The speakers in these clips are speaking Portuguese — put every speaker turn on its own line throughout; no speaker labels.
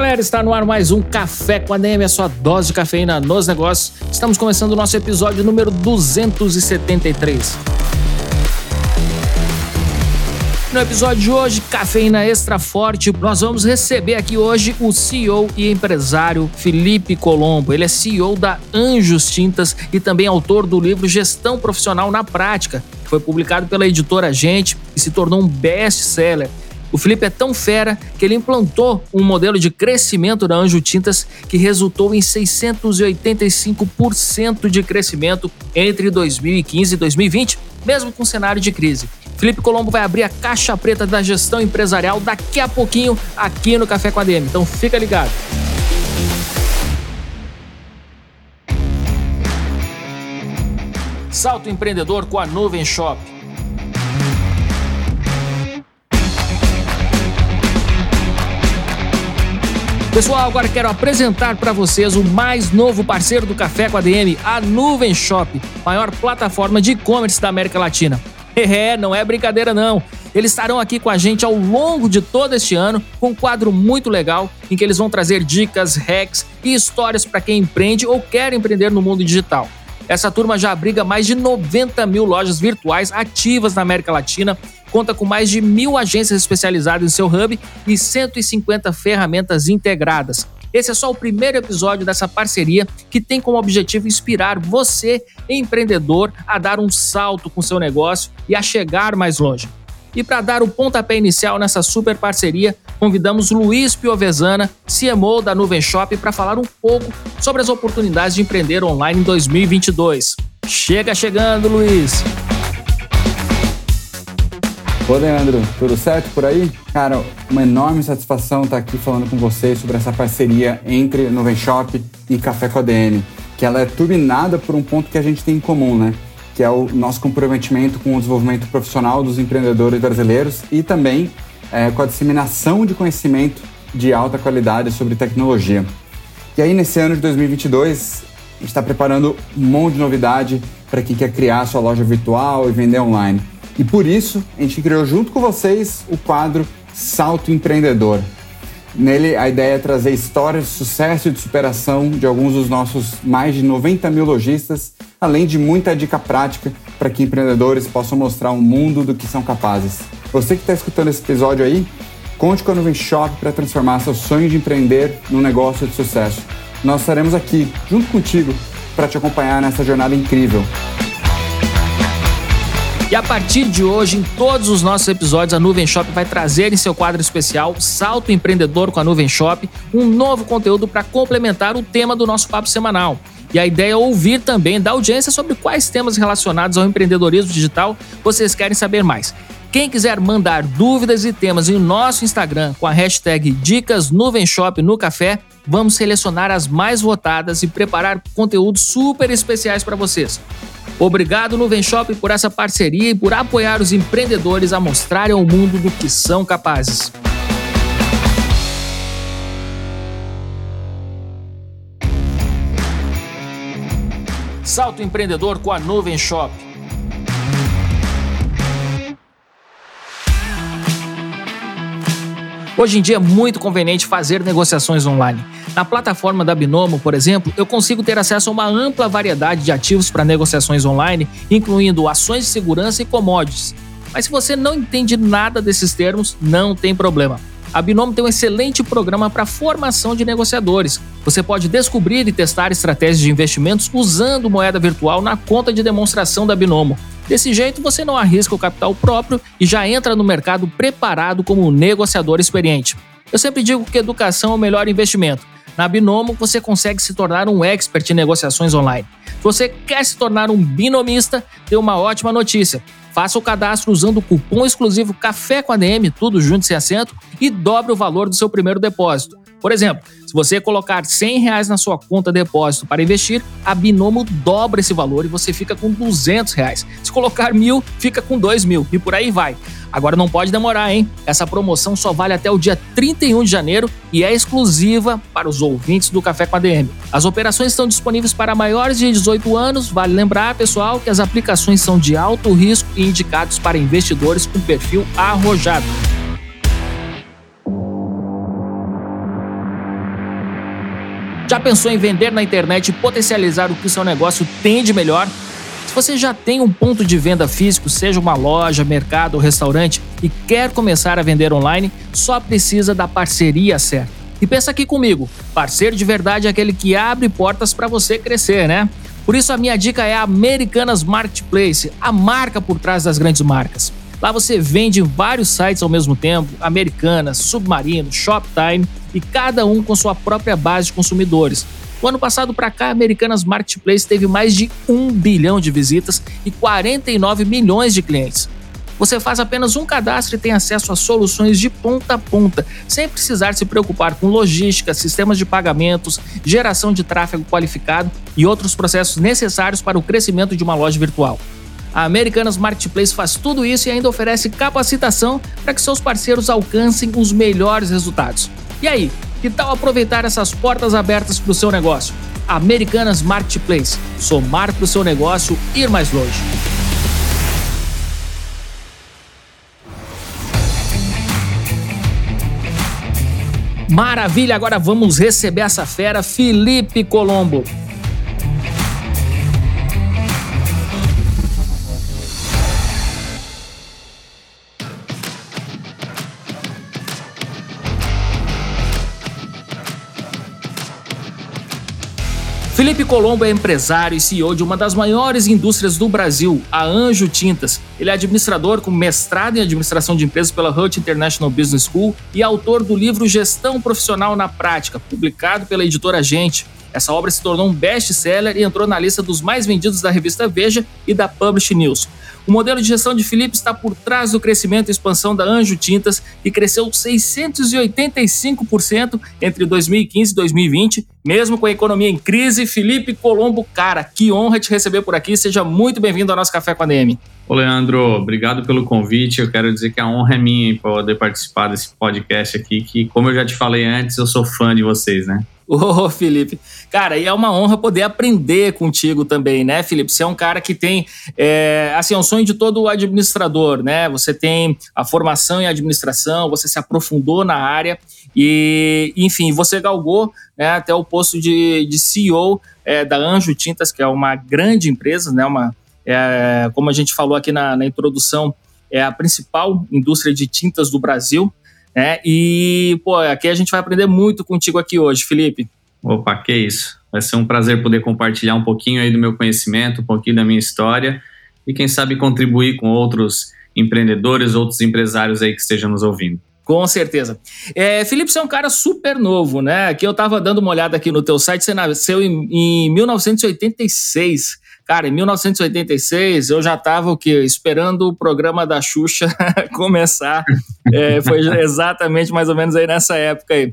Galera, está no ar mais um Café com a DM, a sua dose de cafeína nos negócios. Estamos começando o nosso episódio número 273. No episódio de hoje, Cafeína Extra Forte, nós vamos receber aqui hoje o CEO e empresário Felipe Colombo. Ele é CEO da Anjos Tintas e também autor do livro Gestão Profissional na Prática, que foi publicado pela editora Gente e se tornou um best-seller. O Felipe é tão fera que ele implantou um modelo de crescimento da Anjo Tintas que resultou em 685% de crescimento entre 2015 e 2020, mesmo com cenário de crise. Felipe Colombo vai abrir a caixa preta da gestão empresarial daqui a pouquinho aqui no Café com a DM. Então fica ligado. Salto empreendedor com a Nuvem Shop. Pessoal, agora quero apresentar para vocês o mais novo parceiro do Café com a DM, a Nuvem Shop, maior plataforma de e-commerce da América Latina. É, não é brincadeira não. Eles estarão aqui com a gente ao longo de todo este ano, com um quadro muito legal em que eles vão trazer dicas, hacks e histórias para quem empreende ou quer empreender no mundo digital. Essa turma já abriga mais de 90 mil lojas virtuais ativas na América Latina, conta com mais de mil agências especializadas em seu hub e 150 ferramentas integradas. Esse é só o primeiro episódio dessa parceria que tem como objetivo inspirar você, empreendedor, a dar um salto com seu negócio e a chegar mais longe. E para dar o pontapé inicial nessa super parceria, convidamos Luiz Piovesana, CMO da Nuvem Shop, para falar um pouco sobre as oportunidades de empreender online em 2022. Chega chegando, Luiz!
Ô Leandro, tudo certo por aí? Cara, uma enorme satisfação estar aqui falando com vocês sobre essa parceria entre Nuvem Shop e Café com a DM, que ela é turbinada por um ponto que a gente tem em comum, né? que é o nosso comprometimento com o desenvolvimento profissional dos empreendedores brasileiros e também é, com a disseminação de conhecimento de alta qualidade sobre tecnologia. E aí, nesse ano de 2022, a gente está preparando um monte de novidade para quem quer criar sua loja virtual e vender online. E por isso, a gente criou junto com vocês o quadro Salto Empreendedor. Nele, a ideia é trazer histórias de sucesso e de superação de alguns dos nossos mais de 90 mil lojistas além de muita dica prática para que empreendedores possam mostrar um mundo do que são capazes. Você que está escutando esse episódio aí, conte com a Nuvem Shop para transformar seu sonho de empreender num negócio de sucesso. Nós estaremos aqui, junto contigo, para te acompanhar nessa jornada incrível.
E a partir de hoje, em todos os nossos episódios, a Nuvem Shop vai trazer em seu quadro especial Salto Empreendedor com a Nuvem Shop um novo conteúdo para complementar o tema do nosso papo semanal. E a ideia é ouvir também da audiência sobre quais temas relacionados ao empreendedorismo digital vocês querem saber mais. Quem quiser mandar dúvidas e temas em nosso Instagram com a hashtag Dicas Nuvem Shop no Café, vamos selecionar as mais votadas e preparar conteúdos super especiais para vocês. Obrigado Nuvem Shop por essa parceria e por apoiar os empreendedores a mostrarem ao mundo do que são capazes. Salto empreendedor com a Nuvem Shop. Hoje em dia é muito conveniente fazer negociações online. Na plataforma da Binomo, por exemplo, eu consigo ter acesso a uma ampla variedade de ativos para negociações online, incluindo ações de segurança e commodities. Mas se você não entende nada desses termos, não tem problema. A Binomo tem um excelente programa para formação de negociadores. Você pode descobrir e testar estratégias de investimentos usando moeda virtual na conta de demonstração da Binomo. Desse jeito, você não arrisca o capital próprio e já entra no mercado preparado como um negociador experiente. Eu sempre digo que educação é o melhor investimento. Na Binomo, você consegue se tornar um expert em negociações online. Se você quer se tornar um binomista, tem uma ótima notícia. Faça o cadastro usando o cupom exclusivo Café com ADM, tudo junto sem acento, e dobre o valor do seu primeiro depósito. Por exemplo, se você colocar 100 reais na sua conta de depósito para investir, a Binomo dobra esse valor e você fica com 200 reais. Se colocar mil, fica com 2 mil e por aí vai. Agora não pode demorar, hein? Essa promoção só vale até o dia 31 de janeiro e é exclusiva para os ouvintes do Café com a DM. As operações estão disponíveis para maiores de 18 anos. Vale lembrar, pessoal, que as aplicações são de alto risco indicados para investidores com perfil arrojado. Já pensou em vender na internet e potencializar o que seu negócio tem de melhor? Se você já tem um ponto de venda físico, seja uma loja, mercado ou restaurante, e quer começar a vender online, só precisa da parceria certa. E pensa aqui comigo, parceiro de verdade é aquele que abre portas para você crescer, né? Por isso a minha dica é a Americanas Marketplace, a marca por trás das grandes marcas. Lá você vende em vários sites ao mesmo tempo, Americanas, Submarino, Shoptime e cada um com sua própria base de consumidores. O ano passado para cá, a Americanas Marketplace teve mais de 1 bilhão de visitas e 49 milhões de clientes. Você faz apenas um cadastro e tem acesso a soluções de ponta a ponta, sem precisar se preocupar com logística, sistemas de pagamentos, geração de tráfego qualificado e outros processos necessários para o crescimento de uma loja virtual. A Americanas Marketplace faz tudo isso e ainda oferece capacitação para que seus parceiros alcancem os melhores resultados. E aí, que tal aproveitar essas portas abertas para o seu negócio? Americanas Marketplace. Somar para o seu negócio ir mais longe. Maravilha, agora vamos receber essa fera, Felipe Colombo. Felipe Colombo é empresário e CEO de uma das maiores indústrias do Brasil, a Anjo Tintas. Ele é administrador com mestrado em administração de empresas pela Hut International Business School e autor do livro Gestão Profissional na Prática, publicado pela editora Gente. Essa obra se tornou um best-seller e entrou na lista dos mais vendidos da revista Veja e da Publish News. O modelo de gestão de Felipe está por trás do crescimento e expansão da Anjo Tintas, que cresceu 685% entre 2015 e 2020, mesmo com a economia em crise. Felipe Colombo, cara, que honra te receber por aqui. Seja muito bem-vindo ao nosso Café com a DM.
Ô, Leandro, obrigado pelo convite. Eu quero dizer que a honra é minha em poder participar desse podcast aqui, que, como eu já te falei antes, eu sou fã de vocês, né?
Ô, oh, Felipe. Cara, e é uma honra poder aprender contigo também, né, Felipe? Você é um cara que tem, é, assim, é um sonho de todo administrador, né? Você tem a formação em administração, você se aprofundou na área e, enfim, você galgou né, até o posto de, de CEO é, da Anjo Tintas, que é uma grande empresa, né? Uma, é, como a gente falou aqui na, na introdução, é a principal indústria de tintas do Brasil. É, e, pô, aqui a gente vai aprender muito contigo aqui hoje, Felipe.
Opa, que isso. Vai ser um prazer poder compartilhar um pouquinho aí do meu conhecimento, um pouquinho da minha história e quem sabe contribuir com outros empreendedores, outros empresários aí que estejam nos ouvindo.
Com certeza. É, Felipe, você é um cara super novo, né? Aqui eu tava dando uma olhada aqui no teu site, você nasceu em, em 1986. Cara, em 1986 eu já estava o quê? Esperando o programa da Xuxa começar. É, foi exatamente mais ou menos aí nessa época aí.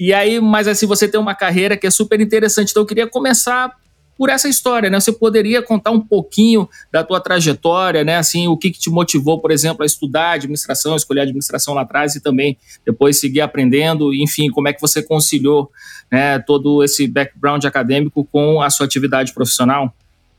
E aí, mas assim, você tem uma carreira que é super interessante. Então eu queria começar por essa história, né? Você poderia contar um pouquinho da tua trajetória, né? Assim, o que, que te motivou, por exemplo, a estudar administração, escolher administração lá atrás e também depois seguir aprendendo, enfim, como é que você conciliou né, todo esse background acadêmico com a sua atividade profissional?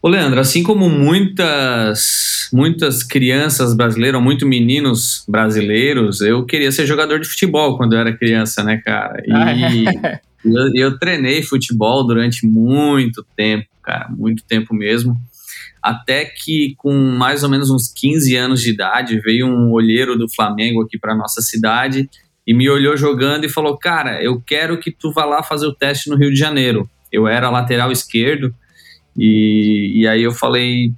Ô Leandro, assim como muitas muitas crianças brasileiras, muitos meninos brasileiros, eu queria ser jogador de futebol quando eu era criança, né, cara? E ah, é. eu, eu treinei futebol durante muito tempo, cara, muito tempo mesmo. Até que com mais ou menos uns 15 anos de idade, veio um olheiro do Flamengo aqui para nossa cidade e me olhou jogando e falou: "Cara, eu quero que tu vá lá fazer o teste no Rio de Janeiro". Eu era lateral esquerdo e, e aí eu falei,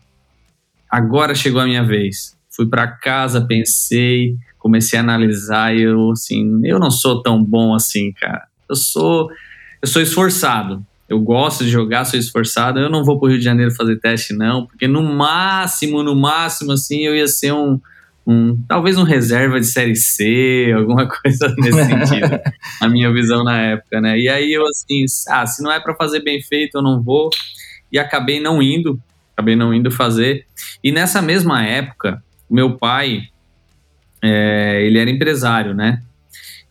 agora chegou a minha vez. Fui para casa, pensei, comecei a analisar e eu, assim, eu não sou tão bom assim, cara. Eu sou eu sou esforçado. Eu gosto de jogar, sou esforçado. Eu não vou para o Rio de Janeiro fazer teste, não, porque no máximo, no máximo, assim, eu ia ser um, um talvez um reserva de série C, alguma coisa nesse sentido, a minha visão na época, né? E aí eu assim, ah, se não é para fazer bem feito, eu não vou. E acabei não indo, acabei não indo fazer. E nessa mesma época, meu pai, é, ele era empresário, né?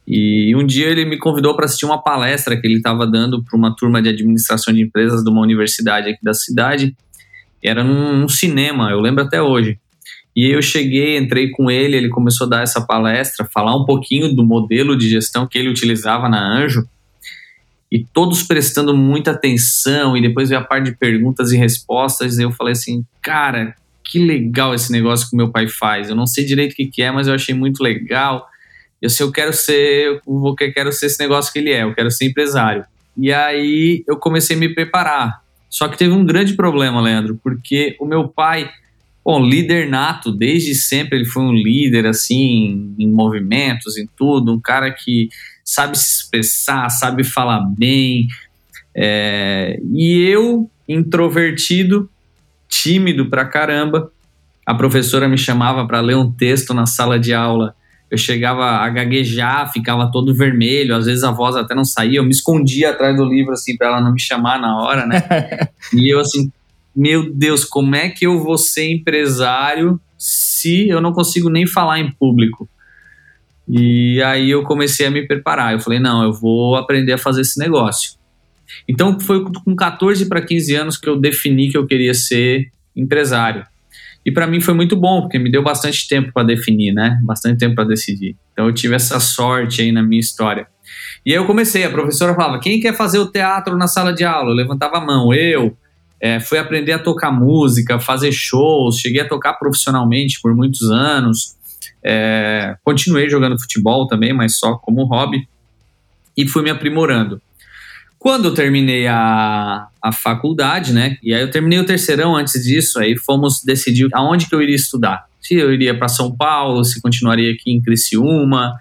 E um dia ele me convidou para assistir uma palestra que ele estava dando para uma turma de administração de empresas de uma universidade aqui da cidade. Era num, num cinema, eu lembro até hoje. E eu cheguei, entrei com ele, ele começou a dar essa palestra, falar um pouquinho do modelo de gestão que ele utilizava na Anjo, e todos prestando muita atenção, e depois veio a parte de perguntas e respostas, e eu falei assim, cara, que legal esse negócio que meu pai faz. Eu não sei direito o que, que é, mas eu achei muito legal eu sei, eu quero ser, eu quero ser esse negócio que ele é, eu quero ser empresário. E aí eu comecei a me preparar. Só que teve um grande problema, Leandro, porque o meu pai, bom, líder nato, desde sempre ele foi um líder, assim, em movimentos, em tudo, um cara que sabe se expressar, sabe falar bem. É, e eu, introvertido, tímido pra caramba, a professora me chamava para ler um texto na sala de aula eu chegava a gaguejar, ficava todo vermelho, às vezes a voz até não saía, eu me escondia atrás do livro, assim, para ela não me chamar na hora, né? e eu, assim, meu Deus, como é que eu vou ser empresário se eu não consigo nem falar em público? E aí eu comecei a me preparar. Eu falei, não, eu vou aprender a fazer esse negócio. Então foi com 14 para 15 anos que eu defini que eu queria ser empresário. E para mim foi muito bom, porque me deu bastante tempo para definir, né? Bastante tempo para decidir. Então eu tive essa sorte aí na minha história. E aí eu comecei, a professora falava: quem quer fazer o teatro na sala de aula? Eu levantava a mão, eu. É, fui aprender a tocar música, fazer shows, cheguei a tocar profissionalmente por muitos anos. É, continuei jogando futebol também, mas só como hobby. E fui me aprimorando. Quando eu terminei a, a faculdade, né? E aí eu terminei o terceirão antes disso, aí fomos decidir aonde que eu iria estudar. Se eu iria para São Paulo, se continuaria aqui em Criciúma,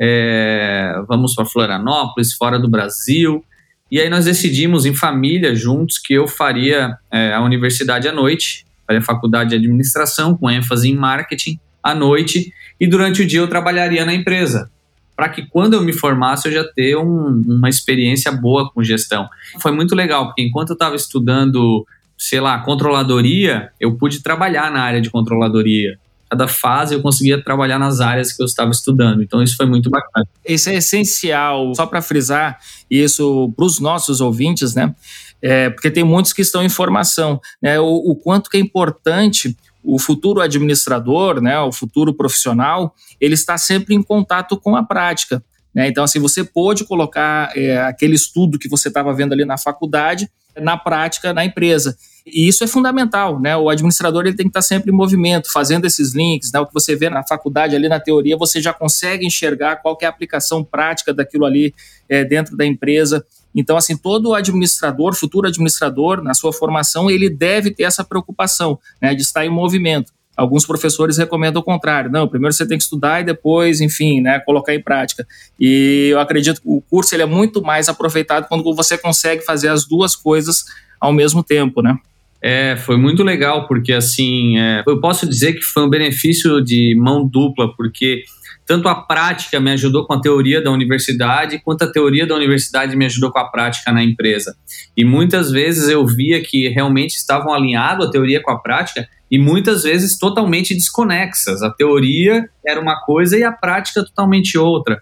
é, vamos para Florianópolis, fora do Brasil. E aí nós decidimos em família, juntos, que eu faria é, a universidade à noite, faria faculdade de administração, com ênfase em marketing, à noite, e durante o dia eu trabalharia na empresa para que quando eu me formasse eu já ter um, uma experiência boa com gestão. Foi muito legal, porque enquanto eu estava estudando, sei lá, controladoria, eu pude trabalhar na área de controladoria. Cada fase eu conseguia trabalhar nas áreas que eu estava estudando. Então isso foi muito bacana.
Isso é essencial, só para frisar isso para os nossos ouvintes, né? É, porque tem muitos que estão em formação, né? O, o quanto que é importante o futuro administrador, né, o futuro profissional, ele está sempre em contato com a prática. Né? Então, assim, você pode colocar é, aquele estudo que você estava vendo ali na faculdade na prática na empresa. E isso é fundamental, né? O administrador ele tem que estar sempre em movimento, fazendo esses links, né? O que você vê na faculdade ali na teoria, você já consegue enxergar qual é a aplicação prática daquilo ali é, dentro da empresa. Então, assim, todo administrador, futuro administrador, na sua formação, ele deve ter essa preocupação né, de estar em movimento. Alguns professores recomendam o contrário. Não, primeiro você tem que estudar e depois, enfim, né, colocar em prática. E eu acredito que o curso ele é muito mais aproveitado quando você consegue fazer as duas coisas ao mesmo tempo, né?
É, foi muito legal, porque assim, é, eu posso dizer que foi um benefício de mão dupla, porque tanto a prática me ajudou com a teoria da universidade, quanto a teoria da universidade me ajudou com a prática na empresa. E muitas vezes eu via que realmente estavam alinhados a teoria com a prática e muitas vezes totalmente desconexas. A teoria era uma coisa e a prática totalmente outra.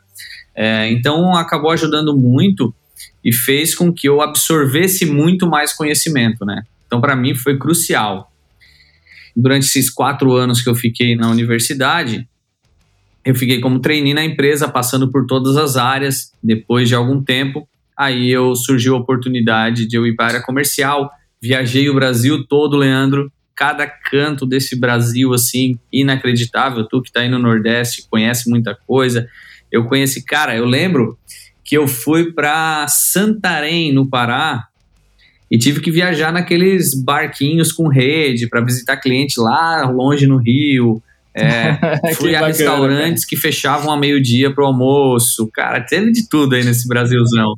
É, então acabou ajudando muito e fez com que eu absorvesse muito mais conhecimento, né? Então para mim foi crucial. Durante esses quatro anos que eu fiquei na universidade, eu fiquei como trainee na empresa, passando por todas as áreas. Depois de algum tempo, aí eu surgiu a oportunidade de eu ir para a área comercial. Viajei o Brasil todo, Leandro. Cada canto desse Brasil, assim, inacreditável. Tu que está aí no Nordeste, conhece muita coisa. Eu conheci, cara, eu lembro que eu fui para Santarém, no Pará, e tive que viajar naqueles barquinhos com rede para visitar cliente lá longe no Rio. É, fui a bacana, restaurantes cara. que fechavam a meio-dia pro almoço. Cara, teve de tudo aí nesse Brasilzão.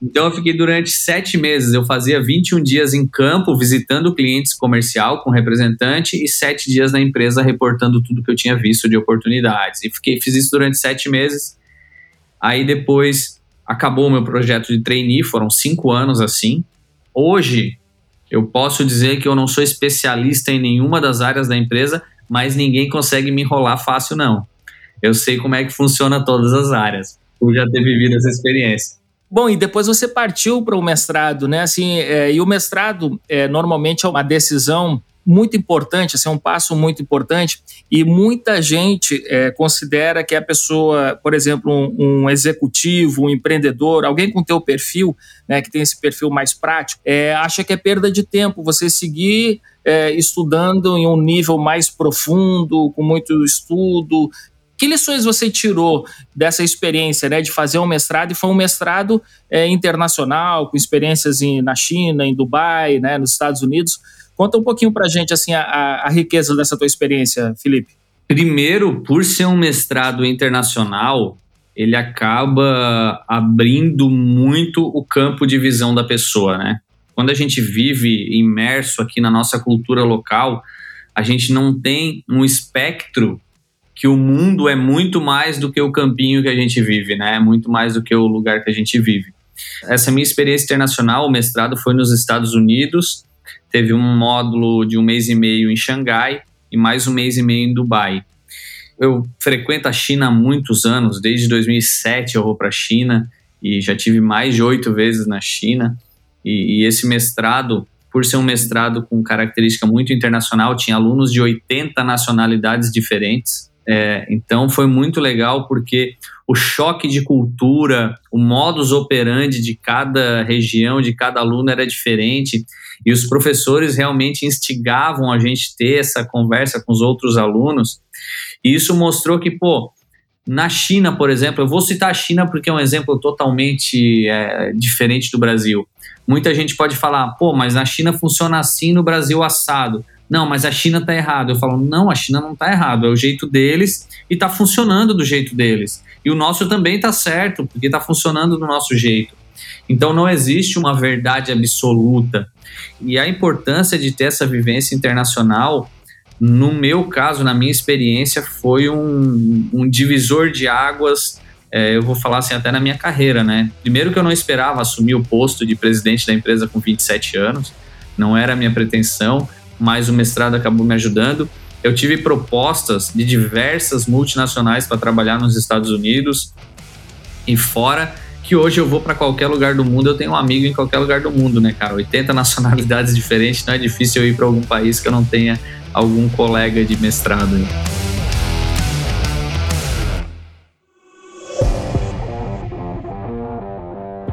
Então eu fiquei durante sete meses. Eu fazia 21 dias em campo, visitando clientes comercial com representante, e sete dias na empresa reportando tudo que eu tinha visto de oportunidades. E fiquei, fiz isso durante sete meses. Aí depois acabou o meu projeto de trainee, foram cinco anos assim. Hoje eu posso dizer que eu não sou especialista em nenhuma das áreas da empresa, mas ninguém consegue me enrolar fácil, não. Eu sei como é que funciona todas as áreas, por já ter vivido essa experiência.
Bom, e depois você partiu para o mestrado, né? Assim, é, e o mestrado é, normalmente é uma decisão muito importante, assim, é um passo muito importante, e muita gente é, considera que a pessoa, por exemplo, um, um, executivo, um empreendedor, alguém com teu perfil, né, que tem esse perfil mais prático, é, acha que é perda de tempo você seguir é, estudando em um nível mais profundo, com muito estudo, que lições você tirou dessa experiência né, de fazer um mestrado? E foi um mestrado é, internacional, com experiências em, na China, em Dubai, né, nos Estados Unidos. Conta um pouquinho para gente assim, a, a riqueza dessa tua experiência, Felipe.
Primeiro, por ser um mestrado internacional, ele acaba abrindo muito o campo de visão da pessoa, né? Quando a gente vive imerso aqui na nossa cultura local, a gente não tem um espectro que o mundo é muito mais do que o campinho que a gente vive, né? É muito mais do que o lugar que a gente vive. Essa minha experiência internacional, o mestrado foi nos Estados Unidos, teve um módulo de um mês e meio em Xangai e mais um mês e meio em Dubai. Eu frequento a China há muitos anos, desde 2007 eu vou para a China e já tive mais de oito vezes na China. E, e esse mestrado, por ser um mestrado com característica muito internacional, tinha alunos de 80 nacionalidades diferentes é, então foi muito legal porque o choque de cultura, o modus operandi de cada região, de cada aluno era diferente e os professores realmente instigavam a gente ter essa conversa com os outros alunos. E isso mostrou que, pô, na China, por exemplo, eu vou citar a China porque é um exemplo totalmente é, diferente do Brasil. Muita gente pode falar, pô, mas na China funciona assim, no Brasil assado não, mas a China está errado. Eu falo, não, a China não está errado, é o jeito deles e está funcionando do jeito deles. E o nosso também está certo, porque está funcionando do nosso jeito. Então não existe uma verdade absoluta. E a importância de ter essa vivência internacional, no meu caso, na minha experiência, foi um, um divisor de águas. É, eu vou falar assim até na minha carreira, né? Primeiro que eu não esperava assumir o posto de presidente da empresa com 27 anos, não era a minha pretensão mas o mestrado acabou me ajudando. Eu tive propostas de diversas multinacionais para trabalhar nos Estados Unidos e fora, que hoje eu vou para qualquer lugar do mundo, eu tenho um amigo em qualquer lugar do mundo, né, cara? 80 nacionalidades diferentes, não é difícil eu ir para algum país que eu não tenha algum colega de mestrado. Aí.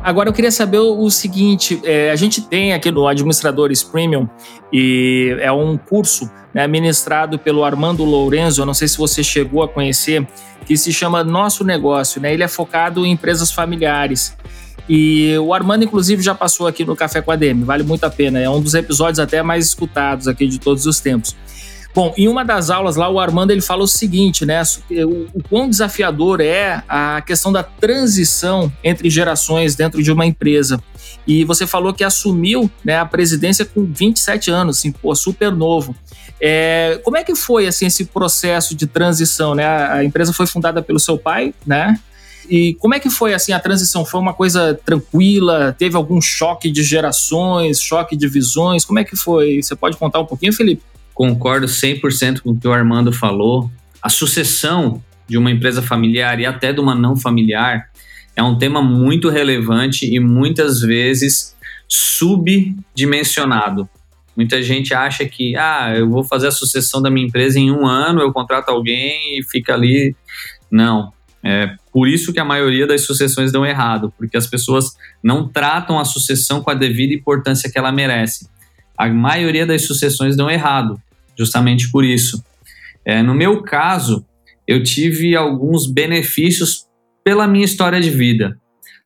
Agora eu queria saber o, seguinte: é, a gente tem aqui no Administradores Premium e é um curso né, ministrado pelo Armando Lourenço. Eu não sei se você chegou a conhecer, que se chama Nosso Negócio. Né? Ele é focado em empresas familiares. E o Armando, inclusive, já passou aqui no Café com a DM, vale muito a pena. É um dos episódios até mais escutados aqui de todos os tempos. Bom, em uma das aulas lá, o Armando ele fala o seguinte, né? O, o quão desafiador é a questão da transição entre gerações dentro de uma empresa. E você falou que assumiu né, a presidência com 27 anos, assim, pô, super novo. É, como é que foi assim, esse processo de transição? Né? A empresa foi fundada pelo seu pai, né? E como é que foi assim a transição? Foi uma coisa tranquila? Teve algum choque de gerações, choque de visões? Como é que foi? Você pode contar um pouquinho, Felipe?
Concordo 100% com o que o Armando falou. A sucessão de uma empresa familiar e até de uma não familiar é um tema muito relevante e muitas vezes subdimensionado. Muita gente acha que, ah, eu vou fazer a sucessão da minha empresa em um ano, eu contrato alguém e fica ali. Não. É por isso que a maioria das sucessões dão errado, porque as pessoas não tratam a sucessão com a devida importância que ela merece. A maioria das sucessões dão errado justamente por isso. É, no meu caso, eu tive alguns benefícios pela minha história de vida.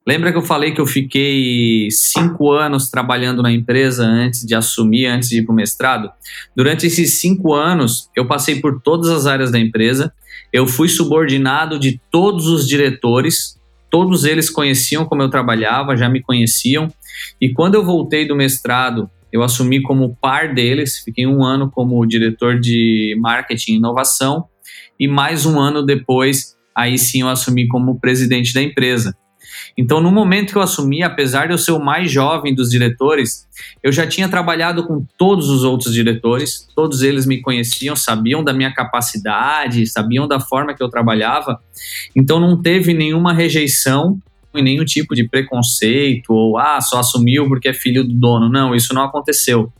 Lembra que eu falei que eu fiquei cinco anos trabalhando na empresa antes de assumir, antes de ir para o mestrado? Durante esses cinco anos, eu passei por todas as áreas da empresa, eu fui subordinado de todos os diretores, todos eles conheciam como eu trabalhava, já me conheciam. E quando eu voltei do mestrado, eu assumi como par deles, fiquei um ano como diretor de marketing e inovação, e mais um ano depois, aí sim eu assumi como presidente da empresa. Então, no momento que eu assumi, apesar de eu ser o mais jovem dos diretores, eu já tinha trabalhado com todos os outros diretores, todos eles me conheciam, sabiam da minha capacidade, sabiam da forma que eu trabalhava, então não teve nenhuma rejeição e nenhum tipo de preconceito ou ah, só assumiu porque é filho do dono. Não, isso não aconteceu.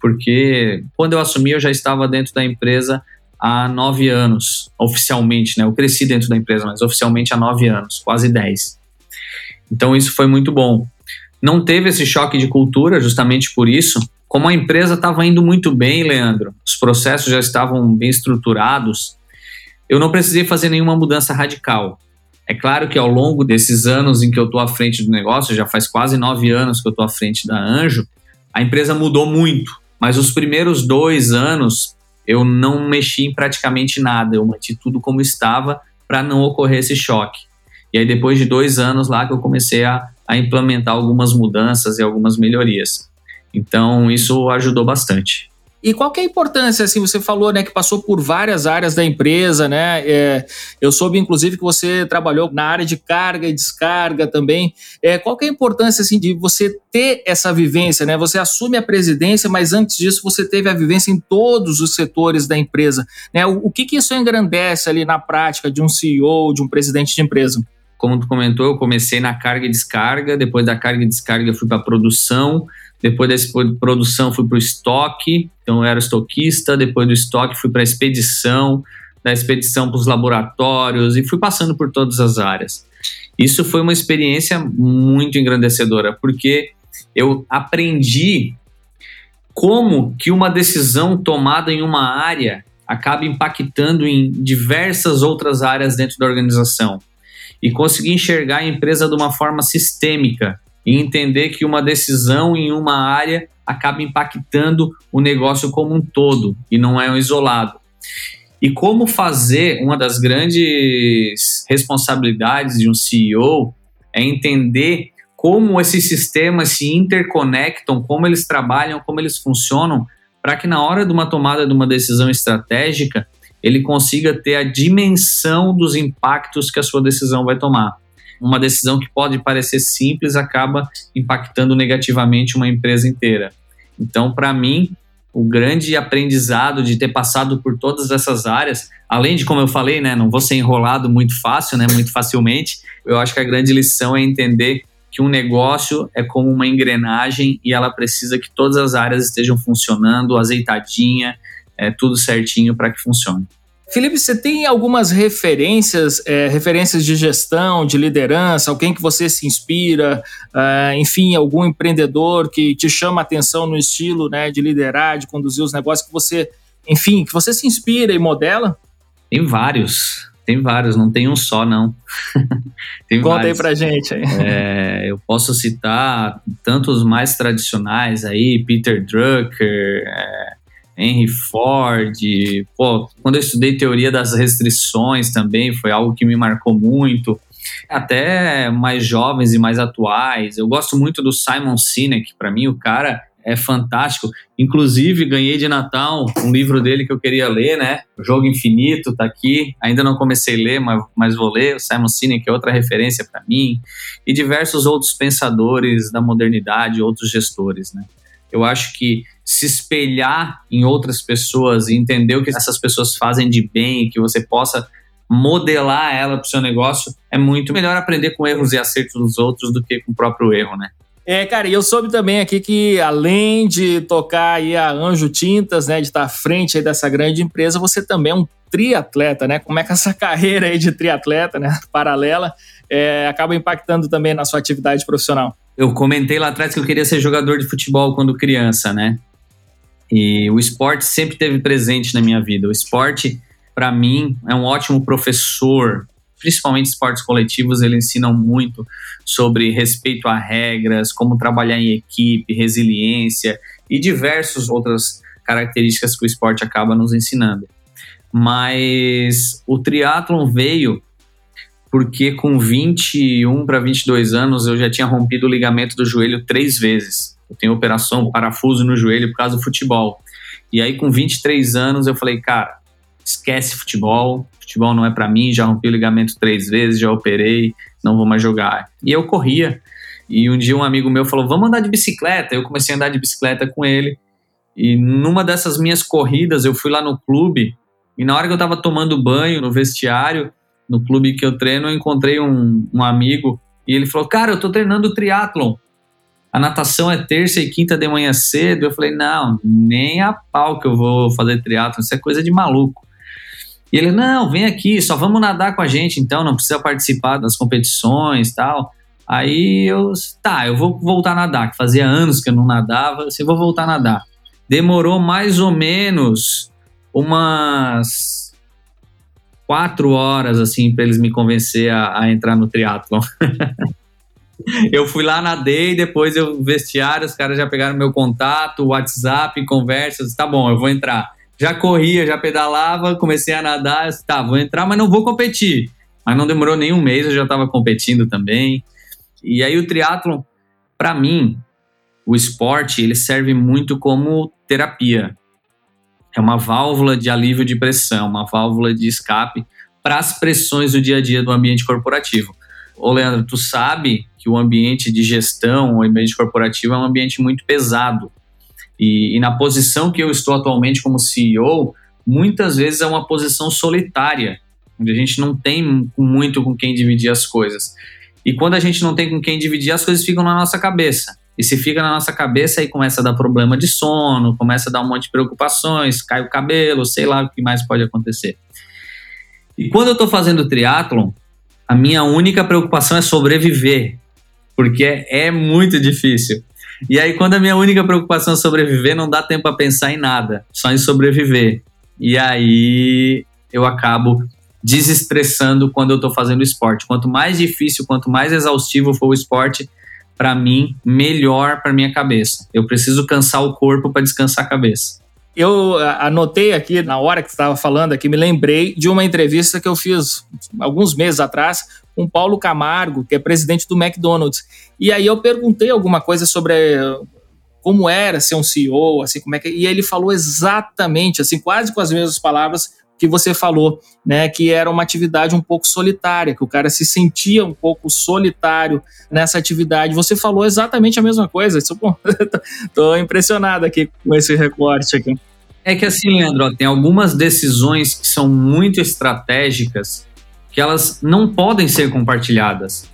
Porque quando eu assumi, eu já estava dentro da empresa há nove anos, oficialmente, né? Eu cresci dentro da empresa, mas oficialmente há nove anos, quase dez. Então isso foi muito bom. Não teve esse choque de cultura, justamente por isso. Como a empresa estava indo muito bem, Leandro, os processos já estavam bem estruturados, eu não precisei fazer nenhuma mudança radical. É claro que ao longo desses anos em que eu estou à frente do negócio, já faz quase nove anos que eu estou à frente da Anjo, a empresa mudou muito. Mas os primeiros dois anos eu não mexi em praticamente nada, eu mantive tudo como estava para não ocorrer esse choque. E aí, depois de dois anos lá, que eu comecei a, a implementar algumas mudanças e algumas melhorias. Então, isso ajudou bastante.
E qual que é a importância, assim, você falou, né, que passou por várias áreas da empresa, né, é, eu soube, inclusive, que você trabalhou na área de carga e descarga também, é, qual que é a importância, assim, de você ter essa vivência, né, você assume a presidência, mas antes disso você teve a vivência em todos os setores da empresa, né, o, o que que isso engrandece ali na prática de um CEO, de um presidente de empresa?
como tu comentou, eu comecei na carga e descarga, depois da carga e descarga eu fui para produção, depois da produção fui para o estoque, então era estoquista, depois do estoque fui para a expedição, da expedição para os laboratórios. E fui passando por todas as áreas. Isso foi uma experiência muito engrandecedora, porque eu aprendi como que uma decisão tomada em uma área acaba impactando em diversas outras áreas dentro da organização. E conseguir enxergar a empresa de uma forma sistêmica e entender que uma decisão em uma área acaba impactando o negócio como um todo e não é um isolado. E como fazer uma das grandes responsabilidades de um CEO é entender como esses sistemas se interconectam, como eles trabalham, como eles funcionam, para que na hora de uma tomada de uma decisão estratégica ele consiga ter a dimensão dos impactos que a sua decisão vai tomar. Uma decisão que pode parecer simples acaba impactando negativamente uma empresa inteira. Então, para mim, o grande aprendizado de ter passado por todas essas áreas, além de como eu falei, né, não vou ser enrolado muito fácil, né, muito facilmente. Eu acho que a grande lição é entender que um negócio é como uma engrenagem e ela precisa que todas as áreas estejam funcionando, azeitadinha, é, tudo certinho para que funcione.
Felipe, você tem algumas referências, é, referências de gestão, de liderança, alguém que você se inspira, é, enfim, algum empreendedor que te chama a atenção no estilo né, de liderar, de conduzir os negócios, que você, enfim, que você se inspira e modela?
Tem vários, tem vários, não tem um só, não.
tem Conta vários. aí pra gente. Aí.
É, eu posso citar tantos mais tradicionais aí, Peter Drucker, é, Henry Ford, pô, quando eu estudei teoria das restrições também foi algo que me marcou muito. Até mais jovens e mais atuais. Eu gosto muito do Simon Sinek, para mim o cara é fantástico. Inclusive, ganhei de Natal um livro dele que eu queria ler, né? O Jogo Infinito tá aqui. Ainda não comecei a ler, mas, mas vou ler. O Simon Sinek é outra referência para mim. E diversos outros pensadores da modernidade, outros gestores, né? Eu acho que se espelhar em outras pessoas e entender o que essas pessoas fazem de bem que você possa modelar ela para o seu negócio, é muito melhor aprender com erros e acertos dos outros do que com o próprio erro, né?
É, cara, e eu soube também aqui que além de tocar aí a Anjo Tintas, né, de estar à frente aí dessa grande empresa, você também é um triatleta, né? Como é que essa carreira aí de triatleta, né, paralela, é, acaba impactando também na sua atividade profissional?
Eu comentei lá atrás que eu queria ser jogador de futebol quando criança, né? E o esporte sempre teve presente na minha vida. O esporte, para mim, é um ótimo professor, principalmente esportes coletivos, ele ensinam muito sobre respeito a regras, como trabalhar em equipe, resiliência e diversas outras características que o esporte acaba nos ensinando. Mas o triatlon veio porque com 21 para 22 anos eu já tinha rompido o ligamento do joelho três vezes. Eu tenho operação parafuso no joelho por causa do futebol. E aí com 23 anos eu falei, cara, esquece futebol, futebol não é para mim, já rompi o ligamento três vezes, já operei, não vou mais jogar. E eu corria. E um dia um amigo meu falou: "Vamos andar de bicicleta". Eu comecei a andar de bicicleta com ele. E numa dessas minhas corridas, eu fui lá no clube e na hora que eu estava tomando banho no vestiário, no clube que eu treino, eu encontrei um, um amigo e ele falou: Cara, eu tô treinando triatlon. A natação é terça e quinta de manhã cedo. Eu falei: Não, nem a pau que eu vou fazer triatlon, isso é coisa de maluco. E ele: Não, vem aqui, só vamos nadar com a gente então, não precisa participar das competições tal. Aí eu, tá, eu vou voltar a nadar, que fazia anos que eu não nadava, assim, vou voltar a nadar. Demorou mais ou menos umas quatro horas assim para eles me convencer a, a entrar no triatlon. eu fui lá, nadei, depois eu vestiário, os caras já pegaram meu contato, WhatsApp, conversas, tá bom, eu vou entrar. Já corria, já pedalava, comecei a nadar, tá, vou entrar, mas não vou competir. Mas não demorou nem um mês, eu já estava competindo também. E aí o triatlon, para mim, o esporte, ele serve muito como terapia é uma válvula de alívio de pressão, uma válvula de escape para as pressões do dia a dia do ambiente corporativo. Ô Leandro, tu sabe que o ambiente de gestão, o ambiente corporativo é um ambiente muito pesado. E, e na posição que eu estou atualmente como CEO, muitas vezes é uma posição solitária, onde a gente não tem muito com quem dividir as coisas. E quando a gente não tem com quem dividir, as coisas ficam na nossa cabeça. E se fica na nossa cabeça, aí começa a dar problema de sono, começa a dar um monte de preocupações, cai o cabelo, sei lá o que mais pode acontecer. E quando eu estou fazendo triatlon, a minha única preocupação é sobreviver, porque é, é muito difícil. E aí, quando a minha única preocupação é sobreviver, não dá tempo a pensar em nada, só em sobreviver. E aí eu acabo desestressando quando eu estou fazendo esporte. Quanto mais difícil, quanto mais exaustivo for o esporte, para mim, melhor para minha cabeça. Eu preciso cansar o corpo para descansar a cabeça.
Eu anotei aqui, na hora que estava falando aqui, me lembrei de uma entrevista que eu fiz alguns meses atrás com Paulo Camargo, que é presidente do McDonald's. E aí eu perguntei alguma coisa sobre eh, como era ser um CEO, assim, como é que... E ele falou exatamente, assim, quase com as mesmas palavras que você falou, né, que era uma atividade um pouco solitária, que o cara se sentia um pouco solitário nessa atividade. Você falou exatamente a mesma coisa. Tô impressionado aqui com esse recorte aqui.
É que assim, Leandro, tem algumas decisões que são muito estratégicas que elas não podem ser compartilhadas.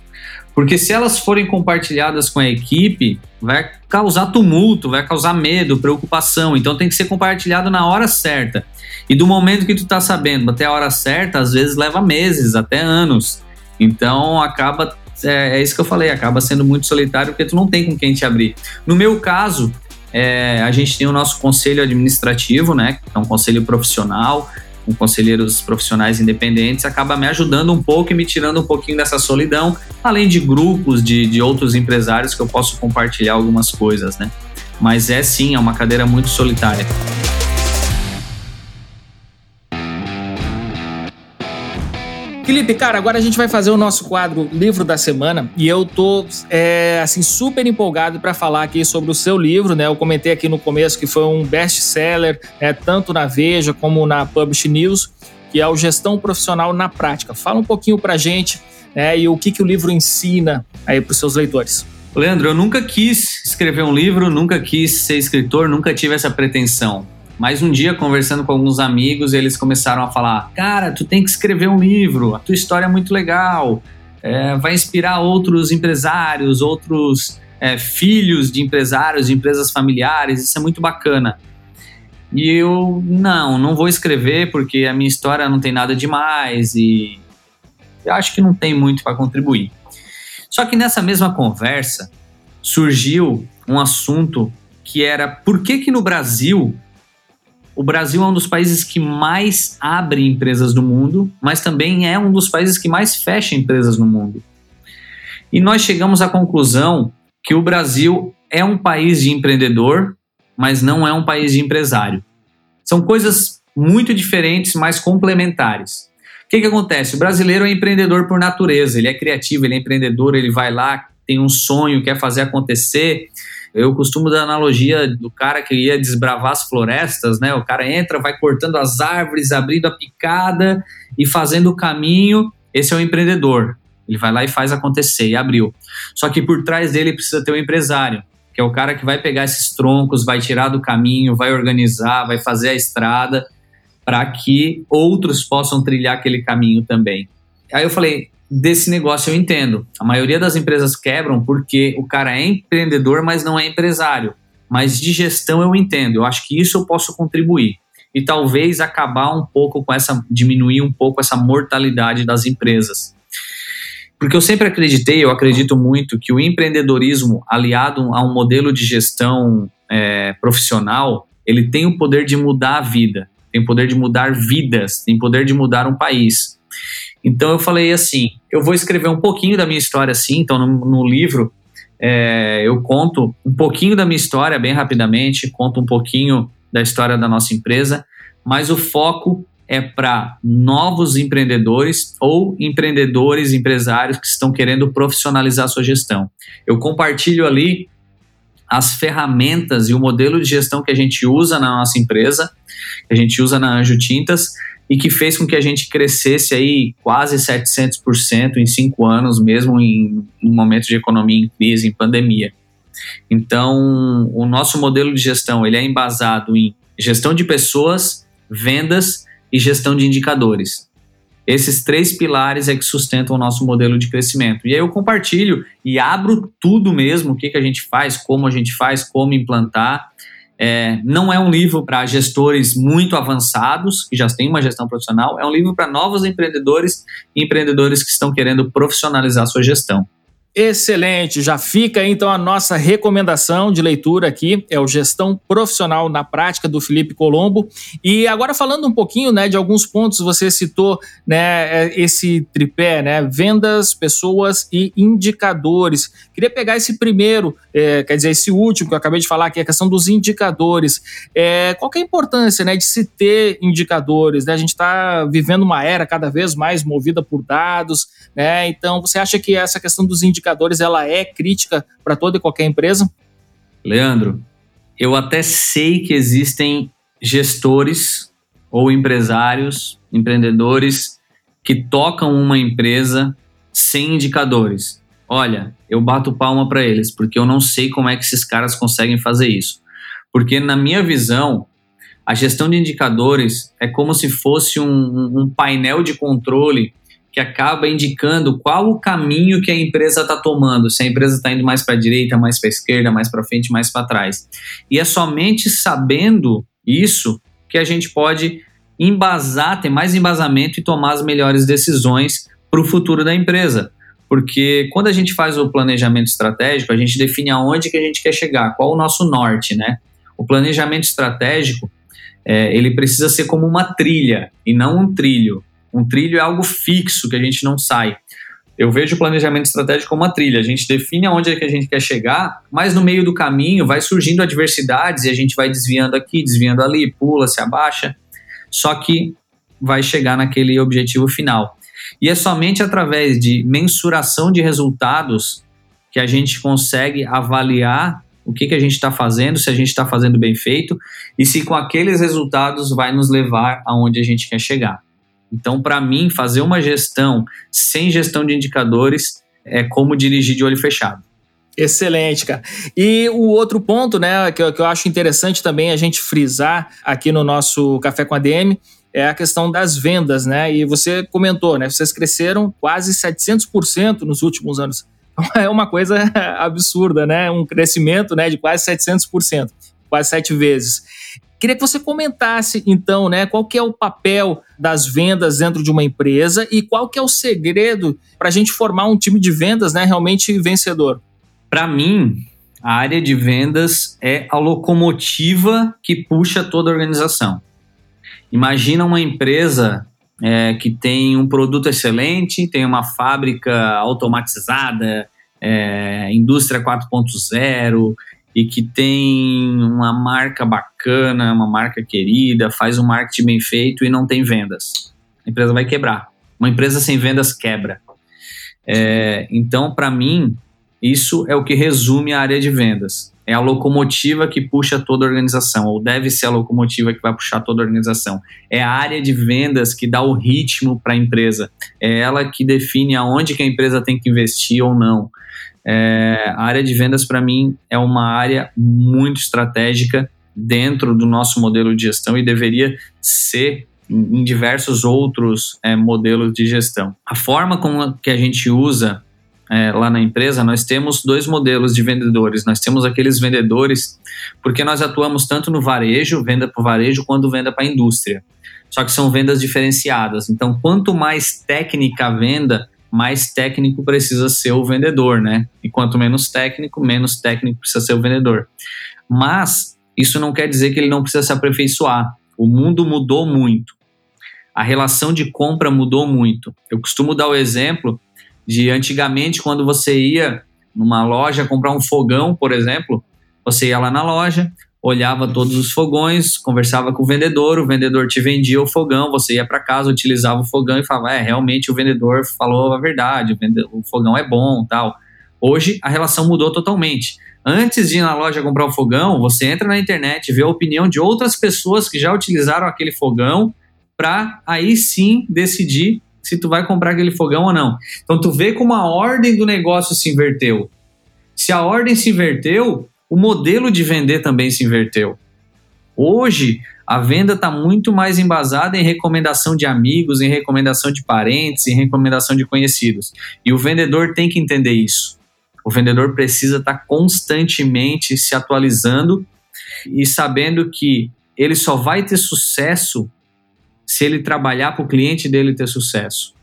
Porque se elas forem compartilhadas com a equipe, vai causar tumulto, vai causar medo, preocupação. Então tem que ser compartilhado na hora certa. E do momento que tu tá sabendo até a hora certa, às vezes leva meses, até anos. Então acaba, é, é isso que eu falei, acaba sendo muito solitário porque tu não tem com quem te abrir. No meu caso, é, a gente tem o nosso conselho administrativo, né, que é um conselho profissional, com conselheiros profissionais independentes, acaba me ajudando um pouco e me tirando um pouquinho dessa solidão, além de grupos de, de outros empresários que eu posso compartilhar algumas coisas, né? Mas é sim, é uma cadeira muito solitária.
Felipe, cara, agora a gente vai fazer o nosso quadro Livro da Semana e eu tô é, assim super empolgado para falar aqui sobre o seu livro, né? Eu comentei aqui no começo que foi um best-seller, é, tanto na Veja como na Publish News, que é o Gestão Profissional na Prática. Fala um pouquinho para gente né, e o que, que o livro ensina aí para os seus leitores.
Leandro, eu nunca quis escrever um livro, nunca quis ser escritor, nunca tive essa pretensão. Mas um dia, conversando com alguns amigos, eles começaram a falar: Cara, tu tem que escrever um livro, a tua história é muito legal, é, vai inspirar outros empresários, outros é, filhos de empresários, de empresas familiares, isso é muito bacana. E eu, não, não vou escrever porque a minha história não tem nada demais e eu acho que não tem muito para contribuir. Só que nessa mesma conversa surgiu um assunto que era por que que no Brasil o Brasil é um dos países que mais abre empresas no mundo, mas também é um dos países que mais fecha empresas no mundo. E nós chegamos à conclusão que o Brasil é um país de empreendedor, mas não é um país de empresário. São coisas muito diferentes, mas complementares. O que, que acontece? O brasileiro é empreendedor por natureza, ele é criativo, ele é empreendedor, ele vai lá, tem um sonho, quer fazer acontecer. Eu costumo dar analogia do cara que ia desbravar as florestas, né? O cara entra, vai cortando as árvores, abrindo a picada e fazendo o caminho. Esse é o empreendedor. Ele vai lá e faz acontecer e abriu. Só que por trás dele precisa ter um empresário, que é o cara que vai pegar esses troncos, vai tirar do caminho, vai organizar, vai fazer a estrada para que outros possam trilhar aquele caminho também. Aí eu falei, desse negócio eu entendo. A maioria das empresas quebram porque o cara é empreendedor, mas não é empresário. Mas de gestão eu entendo. Eu acho que isso eu posso contribuir e talvez acabar um pouco com essa diminuir um pouco essa mortalidade das empresas. Porque eu sempre acreditei, eu acredito muito que o empreendedorismo aliado a um modelo de gestão é, profissional, ele tem o poder de mudar a vida tem o poder de mudar vidas, tem o poder de mudar um país. Então eu falei assim, eu vou escrever um pouquinho da minha história assim, então no, no livro é, eu conto um pouquinho da minha história bem rapidamente, conto um pouquinho da história da nossa empresa, mas o foco é para novos empreendedores ou empreendedores, empresários que estão querendo profissionalizar sua gestão. Eu compartilho ali as ferramentas e o modelo de gestão que a gente usa na nossa empresa, que a gente usa na Anjo Tintas e que fez com que a gente crescesse aí quase 700% em cinco anos, mesmo em um momento de economia em crise, em pandemia. Então, o nosso modelo de gestão ele é embasado em gestão de pessoas, vendas e gestão de indicadores. Esses três pilares é que sustentam o nosso modelo de crescimento. E aí eu compartilho e abro tudo mesmo, o que, que a gente faz, como a gente faz, como implantar. É, não é um livro para gestores muito avançados, que já têm uma gestão profissional, é um livro para novos empreendedores e empreendedores que estão querendo profissionalizar a sua gestão.
Excelente, já fica então a nossa recomendação de leitura aqui, é o Gestão Profissional na Prática do Felipe Colombo. E agora falando um pouquinho, né, de alguns pontos, você citou, né, é, esse tripé, né, vendas, pessoas e indicadores. Queria pegar esse primeiro, é, quer dizer, esse último que eu acabei de falar, que é a questão dos indicadores. É, qual é a importância, né, de se ter indicadores, né? A gente está vivendo uma era cada vez mais movida por dados, né? Então, você acha que essa questão dos indicadores indicadores ela é crítica para toda e qualquer empresa?
Leandro, eu até sei que existem gestores ou empresários, empreendedores que tocam uma empresa sem indicadores. Olha, eu bato palma para eles, porque eu não sei como é que esses caras conseguem fazer isso. Porque, na minha visão, a gestão de indicadores é como se fosse um, um painel de controle que acaba indicando qual o caminho que a empresa está tomando, se a empresa está indo mais para a direita, mais para a esquerda, mais para frente, mais para trás. E é somente sabendo isso que a gente pode embasar, ter mais embasamento e tomar as melhores decisões para o futuro da empresa. Porque quando a gente faz o planejamento estratégico, a gente define aonde que a gente quer chegar, qual o nosso norte, né? O planejamento estratégico, é, ele precisa ser como uma trilha e não um trilho. Um trilho é algo fixo que a gente não sai. Eu vejo o planejamento estratégico como uma trilha. A gente define aonde é que a gente quer chegar, mas no meio do caminho vai surgindo adversidades e a gente vai desviando aqui, desviando ali, pula, se abaixa. Só que vai chegar naquele objetivo final. E é somente através de mensuração de resultados que a gente consegue avaliar o que, que a gente está fazendo, se a gente está fazendo bem feito e se com aqueles resultados vai nos levar aonde a gente quer chegar. Então, para mim, fazer uma gestão sem gestão de indicadores é como dirigir de olho fechado.
Excelente, cara. E o outro ponto, né, que eu, que eu acho interessante também a gente frisar aqui no nosso Café com a DM é a questão das vendas, né? E você comentou, né? Vocês cresceram quase 700% nos últimos anos. É uma coisa absurda, né? Um crescimento, né, de quase 700%, quase sete vezes. Queria que você comentasse, então, né, qual que é o papel das vendas dentro de uma empresa e qual que é o segredo para a gente formar um time de vendas né, realmente vencedor.
Para mim, a área de vendas é a locomotiva que puxa toda a organização. Imagina uma empresa é, que tem um produto excelente, tem uma fábrica automatizada, é, indústria 4.0, e que tem uma marca bacana, uma marca querida, faz um marketing bem feito e não tem vendas. A empresa vai quebrar. Uma empresa sem vendas quebra. É, então, para mim, isso é o que resume a área de vendas. É a locomotiva que puxa toda a organização, ou deve ser a locomotiva que vai puxar toda a organização. É a área de vendas que dá o ritmo para a empresa. É ela que define aonde que a empresa tem que investir ou não. É, a área de vendas, para mim, é uma área muito estratégica dentro do nosso modelo de gestão e deveria ser em diversos outros é, modelos de gestão. A forma como que a gente usa é, lá na empresa, nós temos dois modelos de vendedores. Nós temos aqueles vendedores, porque nós atuamos tanto no varejo, venda para o varejo, quanto venda para a indústria. Só que são vendas diferenciadas. Então, quanto mais técnica a venda, mais técnico precisa ser o vendedor, né? E quanto menos técnico, menos técnico precisa ser o vendedor. Mas isso não quer dizer que ele não precisa se aperfeiçoar. O mundo mudou muito. A relação de compra mudou muito. Eu costumo dar o exemplo de antigamente, quando você ia numa loja comprar um fogão, por exemplo, você ia lá na loja, olhava todos os fogões, conversava com o vendedor, o vendedor te vendia o fogão, você ia para casa, utilizava o fogão e falava, é, realmente o vendedor falou a verdade, o, o fogão é bom, tal. Hoje a relação mudou totalmente. Antes de ir na loja comprar o fogão, você entra na internet, vê a opinião de outras pessoas que já utilizaram aquele fogão, para aí sim decidir se tu vai comprar aquele fogão ou não. Então tu vê como a ordem do negócio se inverteu. Se a ordem se inverteu, o modelo de vender também se inverteu. Hoje, a venda está muito mais embasada em recomendação de amigos, em recomendação de parentes, em recomendação de conhecidos. E o vendedor tem que entender isso. O vendedor precisa estar tá constantemente se atualizando e sabendo que ele só vai ter sucesso se ele trabalhar para o cliente dele ter sucesso.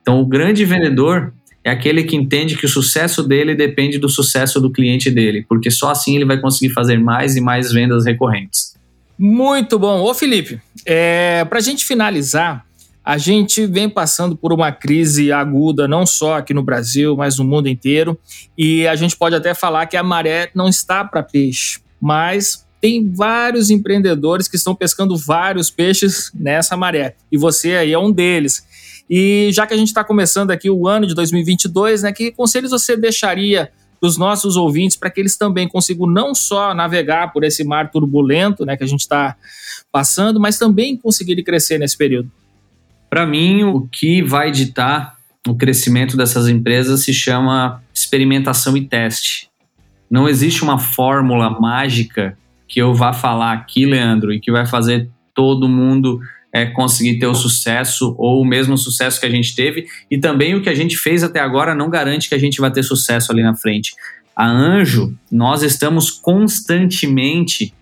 Então, o grande vendedor é aquele que entende que o sucesso dele depende do sucesso do cliente dele, porque só assim ele vai conseguir fazer mais e mais vendas recorrentes.
Muito bom. Ô, Felipe, é, para a gente finalizar, a gente vem passando por uma crise aguda, não só aqui no Brasil, mas no mundo inteiro. E a gente pode até falar que a maré não está para peixe, mas tem vários empreendedores que estão pescando vários peixes nessa maré. E você aí é um deles. E já que a gente está começando aqui o ano de 2022, né, que conselhos você deixaria para os nossos ouvintes para que eles também consigam não só navegar por esse mar turbulento né, que a gente está passando, mas também conseguirem crescer nesse período?
Para mim, o que vai ditar o crescimento dessas empresas se chama experimentação e teste. Não existe uma fórmula mágica que eu vá falar aqui, Leandro, e que vai fazer todo mundo é, conseguir ter o sucesso ou o mesmo sucesso que a gente teve. E também o que a gente fez até agora não garante que a gente vai ter sucesso ali na frente. A Anjo, nós estamos constantemente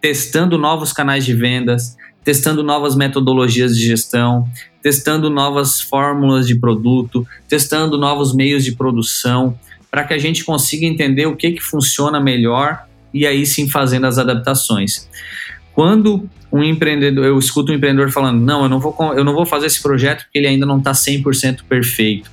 testando novos canais de vendas, testando novas metodologias de gestão, testando novas fórmulas de produto, testando novos meios de produção, para que a gente consiga entender o que, que funciona melhor e aí sim fazendo as adaptações. Quando um empreendedor, eu escuto um empreendedor falando, não, eu não vou, eu não vou fazer esse projeto porque ele ainda não está 100% perfeito.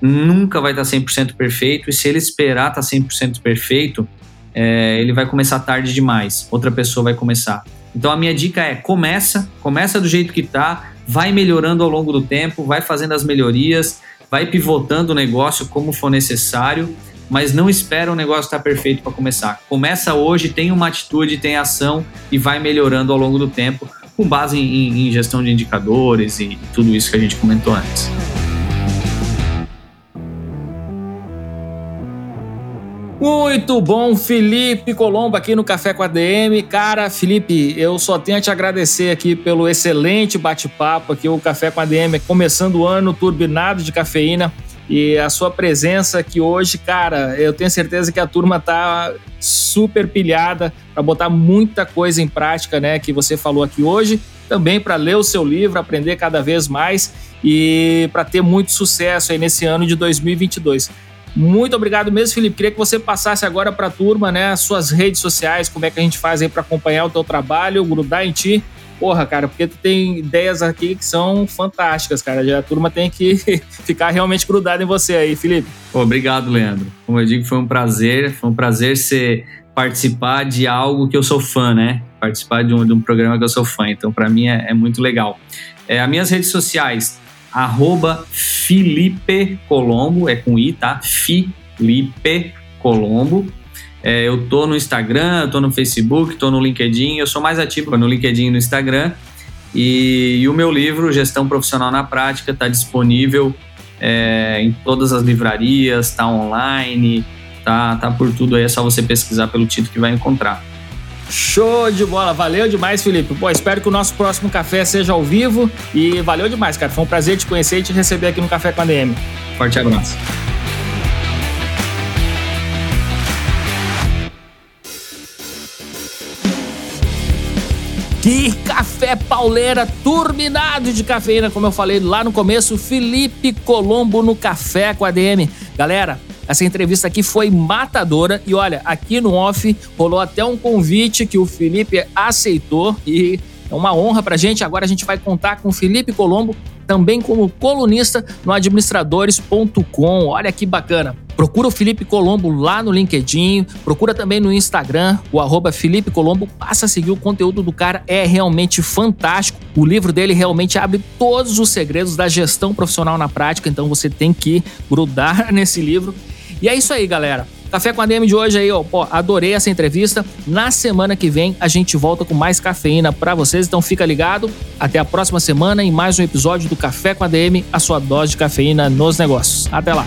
Nunca vai tá estar 100% perfeito e se ele esperar estar tá 100% perfeito, é, ele vai começar tarde demais, outra pessoa vai começar. Então a minha dica é começa, começa do jeito que está, vai melhorando ao longo do tempo, vai fazendo as melhorias, vai pivotando o negócio como for necessário, mas não espera o negócio estar perfeito para começar. Começa hoje, tem uma atitude, tem ação e vai melhorando ao longo do tempo, com base em, em gestão de indicadores e tudo isso que a gente comentou antes.
Muito bom, Felipe Colombo aqui no Café com a DM. Cara, Felipe, eu só tenho a te agradecer aqui pelo excelente bate-papo aqui, o Café com a DM, começando o ano turbinado de cafeína. E a sua presença aqui hoje, cara, eu tenho certeza que a turma tá super pilhada para botar muita coisa em prática, né, que você falou aqui hoje, também para ler o seu livro, aprender cada vez mais e para ter muito sucesso aí nesse ano de 2022. Muito obrigado mesmo, Felipe. Queria que você passasse agora para a turma, né, as suas redes sociais, como é que a gente faz aí para acompanhar o teu trabalho, grudar em ti. Porra, cara, porque tu tem ideias aqui que são fantásticas, cara. Já a turma tem que ficar realmente grudada em você aí, Felipe.
Obrigado, Leandro. Como eu digo, foi um prazer, foi um prazer ser participar de algo que eu sou fã, né? Participar de um, de um programa que eu sou fã. Então, para mim é, é, muito legal. É, as minhas redes sociais, arroba Felipe Colombo, é com I, tá? Felipe Colombo. É, eu tô no Instagram, eu tô no Facebook, tô no LinkedIn, eu sou mais ativo no LinkedIn e no Instagram. E, e o meu livro, Gestão Profissional na Prática, está disponível é, em todas as livrarias, está online, tá, tá por tudo aí, é só você pesquisar pelo título que vai encontrar.
Show de bola, valeu demais, Felipe. Pô, espero que o nosso próximo café seja ao vivo e valeu demais, cara. Foi um prazer te conhecer e te receber aqui no Café com a DM.
Forte abraço.
Que café pauleira turbinado de cafeína, como eu falei lá no começo, Felipe Colombo no Café com a DM. Galera, essa entrevista aqui foi matadora e olha, aqui no off rolou até um convite que o Felipe aceitou e é uma honra pra gente. Agora a gente vai contar com o Felipe Colombo também como colunista no administradores.com. Olha que bacana. Procura o Felipe Colombo lá no LinkedIn, procura também no Instagram, o arroba Felipe Colombo, passa a seguir o conteúdo do cara, é realmente fantástico. O livro dele realmente abre todos os segredos da gestão profissional na prática, então você tem que grudar nesse livro. E é isso aí, galera. Café com a DM de hoje aí, ó, pô, adorei essa entrevista. Na semana que vem a gente volta com mais cafeína para vocês, então fica ligado. Até a próxima semana em mais um episódio do Café com a DM, a sua dose de cafeína nos negócios. Até lá.